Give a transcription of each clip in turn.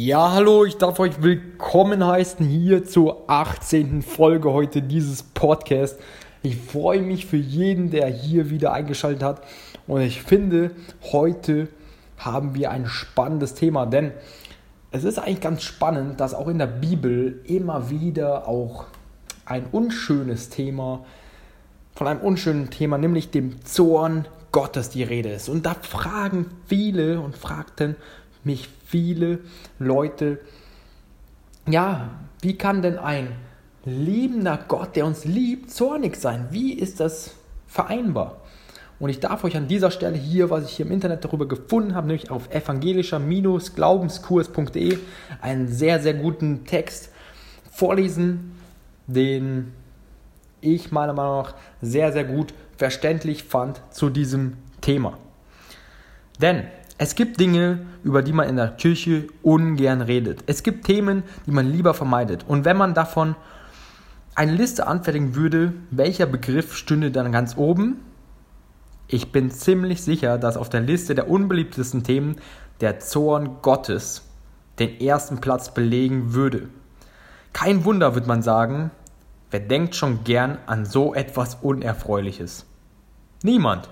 Ja, hallo, ich darf euch willkommen heißen hier zur 18. Folge heute dieses Podcasts. Ich freue mich für jeden, der hier wieder eingeschaltet hat. Und ich finde, heute haben wir ein spannendes Thema, denn es ist eigentlich ganz spannend, dass auch in der Bibel immer wieder auch ein unschönes Thema von einem unschönen Thema, nämlich dem Zorn Gottes die Rede ist. Und da fragen viele und fragten mich viele Leute, ja, wie kann denn ein liebender Gott, der uns liebt, zornig sein? Wie ist das vereinbar? Und ich darf euch an dieser Stelle hier, was ich hier im Internet darüber gefunden habe, nämlich auf evangelischer-glaubenskurs.de, einen sehr, sehr guten Text vorlesen, den ich meiner Meinung nach sehr, sehr gut verständlich fand zu diesem Thema. Denn es gibt Dinge, über die man in der Kirche ungern redet. Es gibt Themen, die man lieber vermeidet. Und wenn man davon eine Liste anfertigen würde, welcher Begriff stünde dann ganz oben? Ich bin ziemlich sicher, dass auf der Liste der unbeliebtesten Themen der Zorn Gottes den ersten Platz belegen würde. Kein Wunder, wird man sagen, Wer denkt schon gern an so etwas Unerfreuliches? Niemand.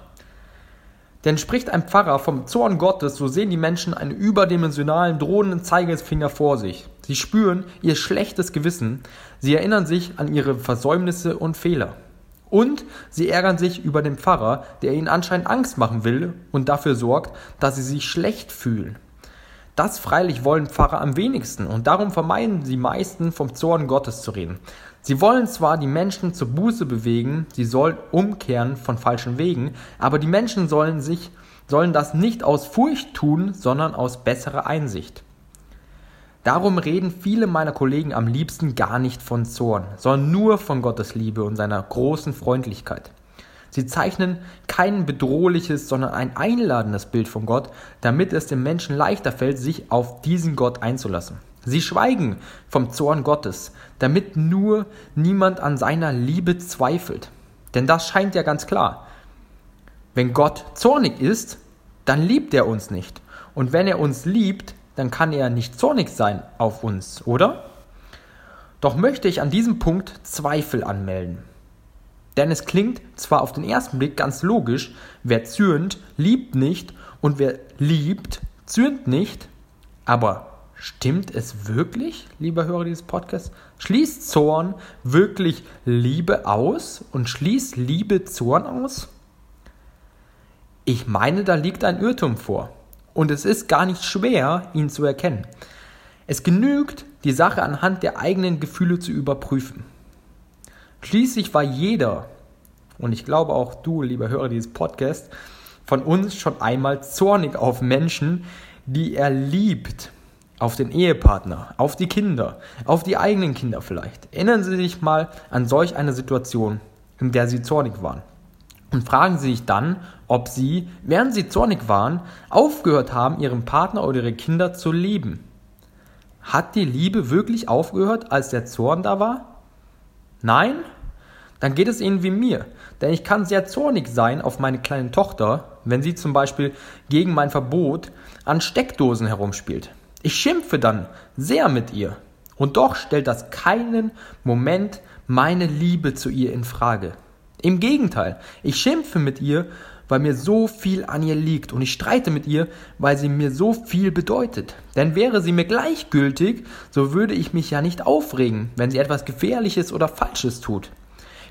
Denn spricht ein Pfarrer vom Zorn Gottes, so sehen die Menschen einen überdimensionalen, drohenden Zeigefinger vor sich. Sie spüren ihr schlechtes Gewissen, sie erinnern sich an ihre Versäumnisse und Fehler. Und sie ärgern sich über den Pfarrer, der ihnen anscheinend Angst machen will und dafür sorgt, dass sie sich schlecht fühlen. Das freilich wollen Pfarrer am wenigsten und darum vermeiden sie meisten vom Zorn Gottes zu reden. Sie wollen zwar die Menschen zur Buße bewegen, sie sollen umkehren von falschen Wegen, aber die Menschen sollen sich sollen das nicht aus Furcht tun, sondern aus besserer Einsicht. Darum reden viele meiner Kollegen am liebsten gar nicht von Zorn, sondern nur von Gottes Liebe und seiner großen Freundlichkeit. Sie zeichnen kein bedrohliches, sondern ein einladendes Bild von Gott, damit es dem Menschen leichter fällt, sich auf diesen Gott einzulassen. Sie schweigen vom Zorn Gottes, damit nur niemand an seiner Liebe zweifelt. Denn das scheint ja ganz klar. Wenn Gott zornig ist, dann liebt er uns nicht. Und wenn er uns liebt, dann kann er nicht zornig sein auf uns, oder? Doch möchte ich an diesem Punkt Zweifel anmelden. Denn es klingt zwar auf den ersten Blick ganz logisch, wer zürnt, liebt nicht und wer liebt, zürnt nicht, aber Stimmt es wirklich, lieber Hörer dieses Podcasts? Schließt Zorn wirklich Liebe aus und schließt Liebe Zorn aus? Ich meine, da liegt ein Irrtum vor. Und es ist gar nicht schwer, ihn zu erkennen. Es genügt, die Sache anhand der eigenen Gefühle zu überprüfen. Schließlich war jeder, und ich glaube auch du, lieber Hörer dieses Podcasts, von uns schon einmal zornig auf Menschen, die er liebt. Auf den Ehepartner, auf die Kinder, auf die eigenen Kinder vielleicht. Erinnern Sie sich mal an solch eine Situation, in der Sie zornig waren. Und fragen Sie sich dann, ob Sie, während Sie zornig waren, aufgehört haben, Ihren Partner oder Ihre Kinder zu lieben. Hat die Liebe wirklich aufgehört, als der Zorn da war? Nein? Dann geht es Ihnen wie mir. Denn ich kann sehr zornig sein auf meine kleine Tochter, wenn sie zum Beispiel gegen mein Verbot an Steckdosen herumspielt. Ich schimpfe dann sehr mit ihr. Und doch stellt das keinen Moment meine Liebe zu ihr in Frage. Im Gegenteil, ich schimpfe mit ihr, weil mir so viel an ihr liegt und ich streite mit ihr, weil sie mir so viel bedeutet. Denn wäre sie mir gleichgültig, so würde ich mich ja nicht aufregen, wenn sie etwas Gefährliches oder Falsches tut.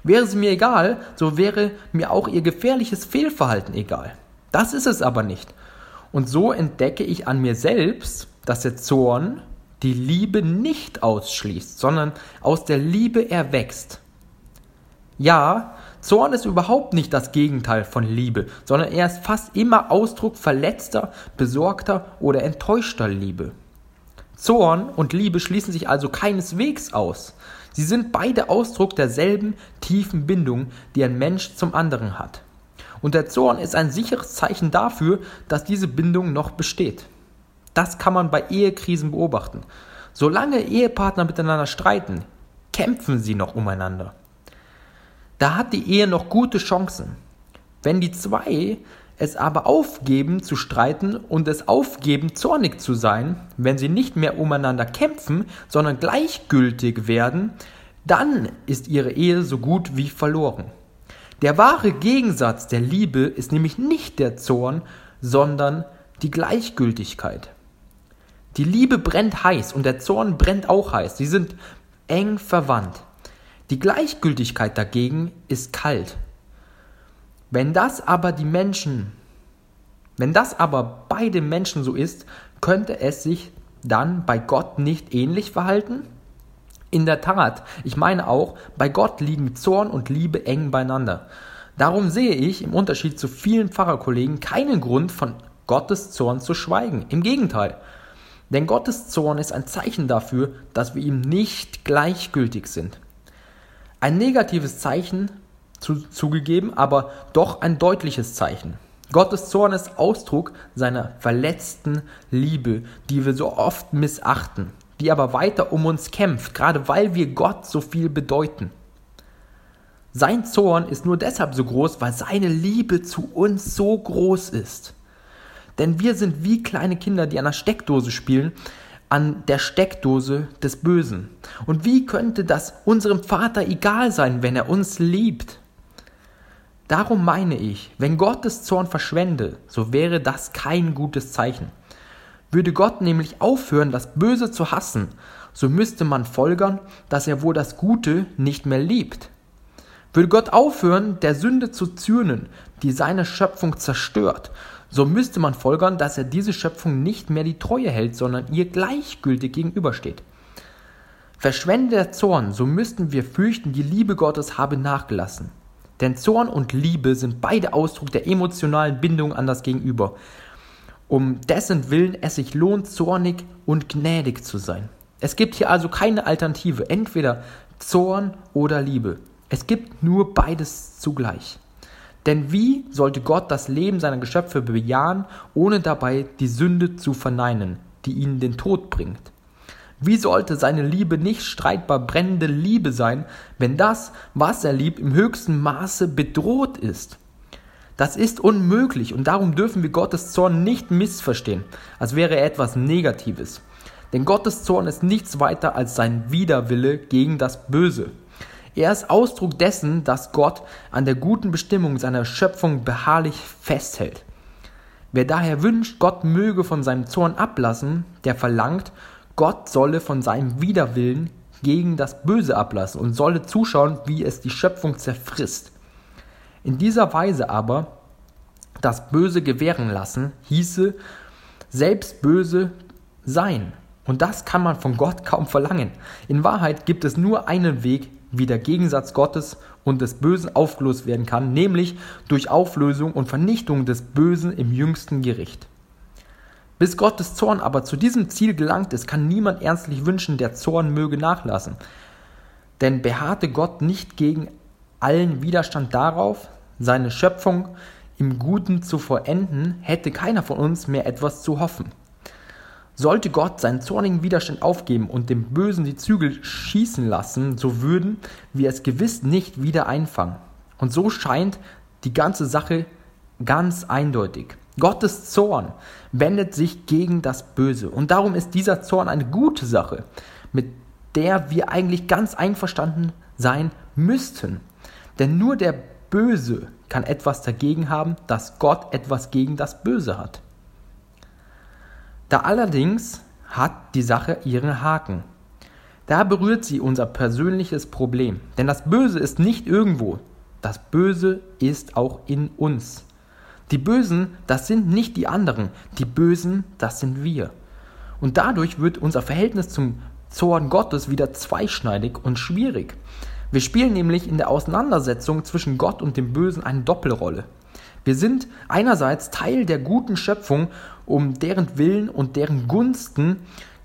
Wäre sie mir egal, so wäre mir auch ihr gefährliches Fehlverhalten egal. Das ist es aber nicht. Und so entdecke ich an mir selbst, dass der Zorn die Liebe nicht ausschließt, sondern aus der Liebe erwächst. Ja, Zorn ist überhaupt nicht das Gegenteil von Liebe, sondern er ist fast immer Ausdruck verletzter, besorgter oder enttäuschter Liebe. Zorn und Liebe schließen sich also keineswegs aus. Sie sind beide Ausdruck derselben tiefen Bindung, die ein Mensch zum anderen hat. Und der Zorn ist ein sicheres Zeichen dafür, dass diese Bindung noch besteht. Das kann man bei Ehekrisen beobachten. Solange Ehepartner miteinander streiten, kämpfen sie noch umeinander. Da hat die Ehe noch gute Chancen. Wenn die zwei es aber aufgeben zu streiten und es aufgeben zornig zu sein, wenn sie nicht mehr umeinander kämpfen, sondern gleichgültig werden, dann ist ihre Ehe so gut wie verloren. Der wahre Gegensatz der Liebe ist nämlich nicht der Zorn, sondern die Gleichgültigkeit. Die Liebe brennt heiß und der Zorn brennt auch heiß. Sie sind eng verwandt. Die Gleichgültigkeit dagegen ist kalt. Wenn das aber die Menschen, wenn das aber bei den Menschen so ist, könnte es sich dann bei Gott nicht ähnlich verhalten? In der Tat, ich meine auch, bei Gott liegen Zorn und Liebe eng beieinander. Darum sehe ich im Unterschied zu vielen Pfarrerkollegen keinen Grund, von Gottes Zorn zu schweigen. Im Gegenteil. Denn Gottes Zorn ist ein Zeichen dafür, dass wir ihm nicht gleichgültig sind. Ein negatives Zeichen, zu, zugegeben, aber doch ein deutliches Zeichen. Gottes Zorn ist Ausdruck seiner verletzten Liebe, die wir so oft missachten die aber weiter um uns kämpft, gerade weil wir Gott so viel bedeuten. Sein Zorn ist nur deshalb so groß, weil seine Liebe zu uns so groß ist. Denn wir sind wie kleine Kinder, die an der Steckdose spielen, an der Steckdose des Bösen. Und wie könnte das unserem Vater egal sein, wenn er uns liebt? Darum meine ich, wenn Gottes Zorn verschwende, so wäre das kein gutes Zeichen. Würde Gott nämlich aufhören, das Böse zu hassen, so müsste man folgern, dass er wohl das Gute nicht mehr liebt. Würde Gott aufhören, der Sünde zu zürnen, die seine Schöpfung zerstört, so müsste man folgern, dass er diese Schöpfung nicht mehr die Treue hält, sondern ihr gleichgültig gegenübersteht. Verschwende der Zorn, so müssten wir fürchten, die Liebe Gottes habe nachgelassen. Denn Zorn und Liebe sind beide Ausdruck der emotionalen Bindung an das Gegenüber um dessen Willen es sich lohnt, zornig und gnädig zu sein. Es gibt hier also keine Alternative, entweder Zorn oder Liebe. Es gibt nur beides zugleich. Denn wie sollte Gott das Leben seiner Geschöpfe bejahen, ohne dabei die Sünde zu verneinen, die ihnen den Tod bringt? Wie sollte seine Liebe nicht streitbar brennende Liebe sein, wenn das, was er liebt, im höchsten Maße bedroht ist? Das ist unmöglich und darum dürfen wir Gottes Zorn nicht missverstehen, als wäre er etwas Negatives. Denn Gottes Zorn ist nichts weiter als sein Widerwille gegen das Böse. Er ist Ausdruck dessen, dass Gott an der guten Bestimmung seiner Schöpfung beharrlich festhält. Wer daher wünscht, Gott möge von seinem Zorn ablassen, der verlangt, Gott solle von seinem Widerwillen gegen das Böse ablassen und solle zuschauen, wie es die Schöpfung zerfrisst. In dieser Weise aber das Böse gewähren lassen, hieße selbst böse sein. Und das kann man von Gott kaum verlangen. In Wahrheit gibt es nur einen Weg, wie der Gegensatz Gottes und des Bösen aufgelöst werden kann, nämlich durch Auflösung und Vernichtung des Bösen im jüngsten Gericht. Bis Gottes Zorn aber zu diesem Ziel gelangt ist, kann niemand ernstlich wünschen, der Zorn möge nachlassen. Denn beharrte Gott nicht gegen allen Widerstand darauf, seine Schöpfung im Guten zu vollenden, hätte keiner von uns mehr etwas zu hoffen. Sollte Gott seinen zornigen Widerstand aufgeben und dem Bösen die Zügel schießen lassen, so würden wir es gewiss nicht wieder einfangen. Und so scheint die ganze Sache ganz eindeutig. Gottes Zorn wendet sich gegen das Böse. Und darum ist dieser Zorn eine gute Sache, mit der wir eigentlich ganz einverstanden sein müssten. Denn nur der Böse kann etwas dagegen haben, dass Gott etwas gegen das Böse hat. Da allerdings hat die Sache ihren Haken. Da berührt sie unser persönliches Problem. Denn das Böse ist nicht irgendwo. Das Böse ist auch in uns. Die Bösen, das sind nicht die anderen. Die Bösen, das sind wir. Und dadurch wird unser Verhältnis zum Zorn Gottes wieder zweischneidig und schwierig. Wir spielen nämlich in der Auseinandersetzung zwischen Gott und dem Bösen eine Doppelrolle. Wir sind einerseits Teil der guten Schöpfung, um deren Willen und deren Gunsten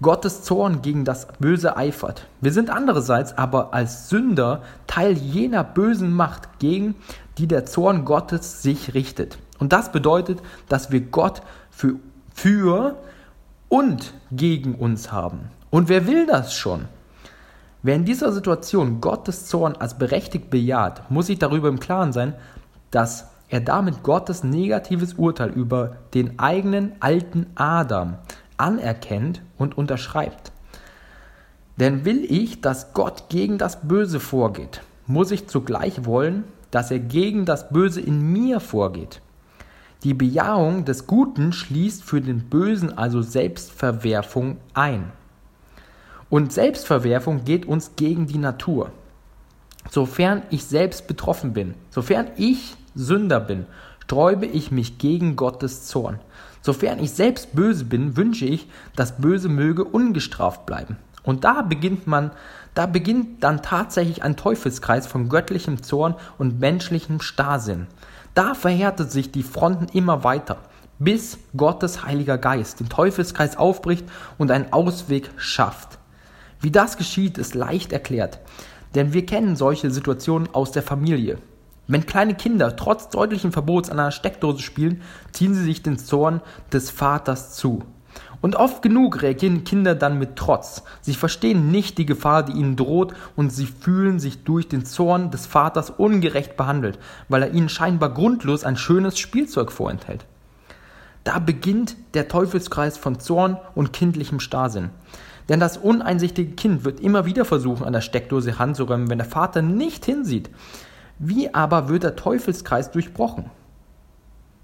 Gottes Zorn gegen das Böse eifert. Wir sind andererseits aber als Sünder Teil jener bösen Macht, gegen die der Zorn Gottes sich richtet. Und das bedeutet, dass wir Gott für, für und gegen uns haben. Und wer will das schon? Wer in dieser Situation Gottes Zorn als berechtigt bejaht, muss sich darüber im Klaren sein, dass er damit Gottes negatives Urteil über den eigenen alten Adam anerkennt und unterschreibt. Denn will ich, dass Gott gegen das Böse vorgeht, muss ich zugleich wollen, dass er gegen das Böse in mir vorgeht. Die Bejahung des Guten schließt für den Bösen also Selbstverwerfung ein. Und Selbstverwerfung geht uns gegen die Natur. Sofern ich selbst betroffen bin, sofern ich Sünder bin, sträube ich mich gegen Gottes Zorn. Sofern ich selbst böse bin, wünsche ich, das Böse möge ungestraft bleiben. Und da beginnt man, da beginnt dann tatsächlich ein Teufelskreis von göttlichem Zorn und menschlichem Starrsinn. Da verhärtet sich die Fronten immer weiter, bis Gottes Heiliger Geist den Teufelskreis aufbricht und einen Ausweg schafft. Wie das geschieht, ist leicht erklärt, denn wir kennen solche Situationen aus der Familie. Wenn kleine Kinder trotz deutlichen Verbots an einer Steckdose spielen, ziehen sie sich den Zorn des Vaters zu. Und oft genug reagieren Kinder dann mit Trotz. Sie verstehen nicht die Gefahr, die ihnen droht, und sie fühlen sich durch den Zorn des Vaters ungerecht behandelt, weil er ihnen scheinbar grundlos ein schönes Spielzeug vorenthält. Da beginnt der Teufelskreis von Zorn und kindlichem Starrsinn. Denn das uneinsichtige Kind wird immer wieder versuchen, an der Steckdose ranzuräumen, wenn der Vater nicht hinsieht. Wie aber wird der Teufelskreis durchbrochen?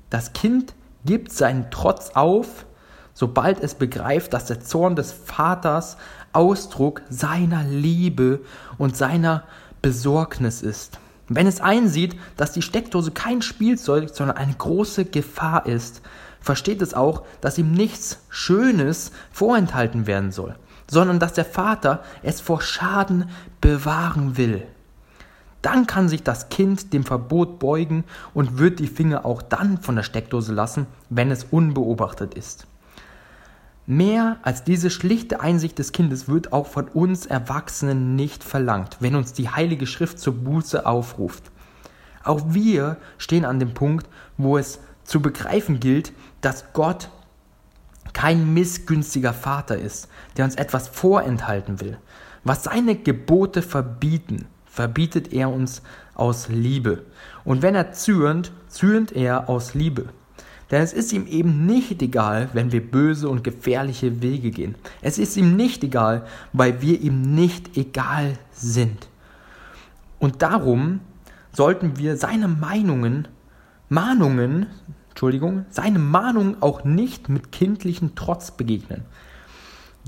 Das Kind gibt seinen Trotz auf, sobald es begreift, dass der Zorn des Vaters Ausdruck seiner Liebe und seiner Besorgnis ist. Wenn es einsieht, dass die Steckdose kein Spielzeug, sondern eine große Gefahr ist, versteht es auch, dass ihm nichts Schönes vorenthalten werden soll, sondern dass der Vater es vor Schaden bewahren will dann kann sich das Kind dem Verbot beugen und wird die Finger auch dann von der Steckdose lassen, wenn es unbeobachtet ist. Mehr als diese schlichte Einsicht des Kindes wird auch von uns Erwachsenen nicht verlangt, wenn uns die Heilige Schrift zur Buße aufruft. Auch wir stehen an dem Punkt, wo es zu begreifen gilt, dass Gott kein missgünstiger Vater ist, der uns etwas vorenthalten will. Was seine Gebote verbieten, verbietet er uns aus Liebe. Und wenn er zürnt, zürnt er aus Liebe. Denn es ist ihm eben nicht egal, wenn wir böse und gefährliche Wege gehen. Es ist ihm nicht egal, weil wir ihm nicht egal sind. Und darum sollten wir seine Meinungen, Mahnungen, Entschuldigung, seine Mahnungen auch nicht mit kindlichem Trotz begegnen.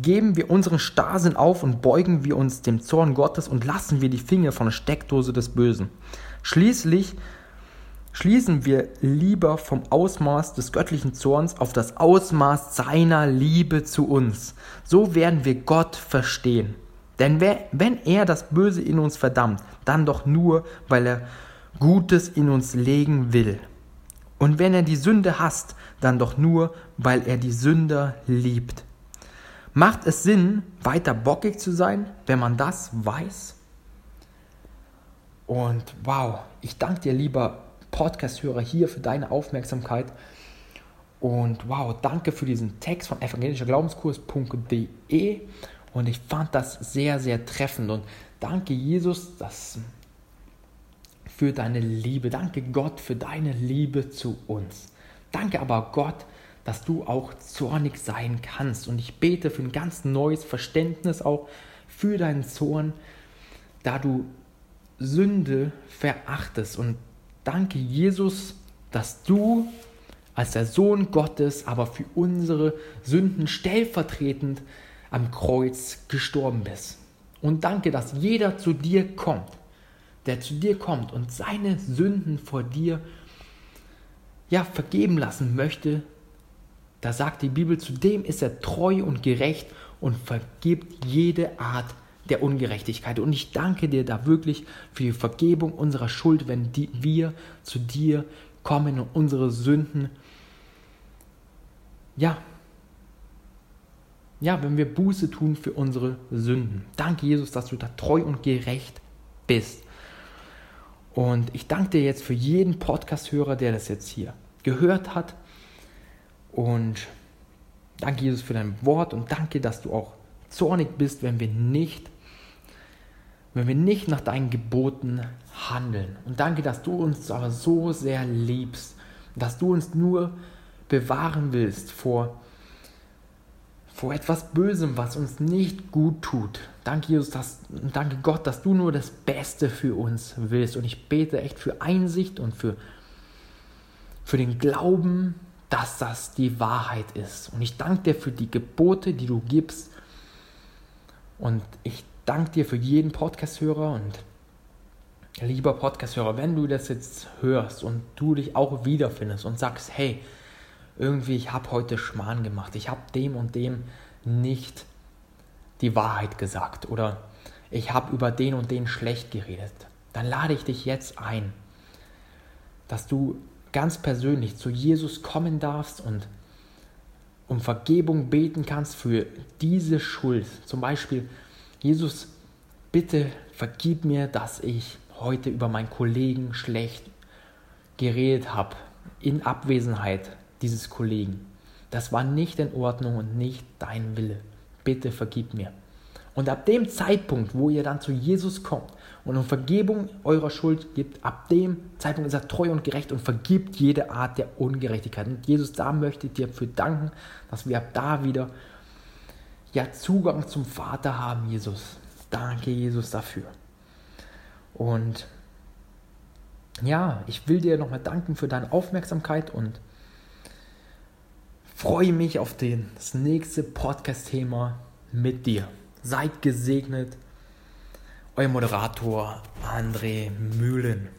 Geben wir unseren Starrsinn auf und beugen wir uns dem Zorn Gottes und lassen wir die Finger von der Steckdose des Bösen. Schließlich schließen wir lieber vom Ausmaß des göttlichen Zorns auf das Ausmaß seiner Liebe zu uns. So werden wir Gott verstehen. Denn wenn er das Böse in uns verdammt, dann doch nur, weil er Gutes in uns legen will. Und wenn er die Sünde hasst, dann doch nur, weil er die Sünder liebt. Macht es Sinn, weiter bockig zu sein, wenn man das weiß? Und wow, ich danke dir, lieber Podcast-Hörer, hier für deine Aufmerksamkeit. Und wow, danke für diesen Text von evangelischerglaubenskurs.de. Und ich fand das sehr, sehr treffend. Und danke, Jesus, dass für deine Liebe. Danke Gott für deine Liebe zu uns. Danke aber Gott, dass du auch zornig sein kannst. Und ich bete für ein ganz neues Verständnis auch für deinen Zorn, da du Sünde verachtest. Und danke Jesus, dass du als der Sohn Gottes aber für unsere Sünden stellvertretend am Kreuz gestorben bist. Und danke, dass jeder zu dir kommt der zu dir kommt und seine Sünden vor dir ja vergeben lassen möchte, da sagt die Bibel, zudem ist er treu und gerecht und vergibt jede Art der Ungerechtigkeit. Und ich danke dir da wirklich für die Vergebung unserer Schuld, wenn die, wir zu dir kommen und unsere Sünden, ja, ja, wenn wir Buße tun für unsere Sünden. Danke, Jesus, dass du da treu und gerecht bist. Und ich danke dir jetzt für jeden Podcast-Hörer, der das jetzt hier gehört hat. Und danke, Jesus, für dein Wort und danke, dass du auch zornig bist, wenn wir nicht, wenn wir nicht nach deinen Geboten handeln. Und danke, dass du uns aber so sehr liebst, dass du uns nur bewahren willst vor vor etwas Bösem, was uns nicht gut tut. Danke, Jesus, dass, danke Gott, dass du nur das Beste für uns willst. Und ich bete echt für Einsicht und für, für den Glauben, dass das die Wahrheit ist. Und ich danke dir für die Gebote, die du gibst. Und ich danke dir für jeden Podcast-Hörer und lieber Podcast-Hörer, wenn du das jetzt hörst und du dich auch wiederfindest und sagst, hey, irgendwie, ich habe heute Schmarrn gemacht, ich habe dem und dem nicht die Wahrheit gesagt oder ich habe über den und den schlecht geredet, dann lade ich dich jetzt ein, dass du ganz persönlich zu Jesus kommen darfst und um Vergebung beten kannst für diese Schuld. Zum Beispiel, Jesus, bitte vergib mir, dass ich heute über meinen Kollegen schlecht geredet habe, in Abwesenheit dieses Kollegen. Das war nicht in Ordnung und nicht dein Wille. Bitte vergib mir. Und ab dem Zeitpunkt, wo ihr dann zu Jesus kommt und um Vergebung eurer Schuld gibt, ab dem Zeitpunkt ist er treu und gerecht und vergibt jede Art der Ungerechtigkeit. Und Jesus, da möchte ich dir für danken, dass wir ab da wieder ja, Zugang zum Vater haben, Jesus. Danke, Jesus, dafür. Und ja, ich will dir nochmal danken für deine Aufmerksamkeit und freue mich auf den, das nächste Podcast-Thema mit dir. Seid gesegnet. Euer Moderator André Mühlen.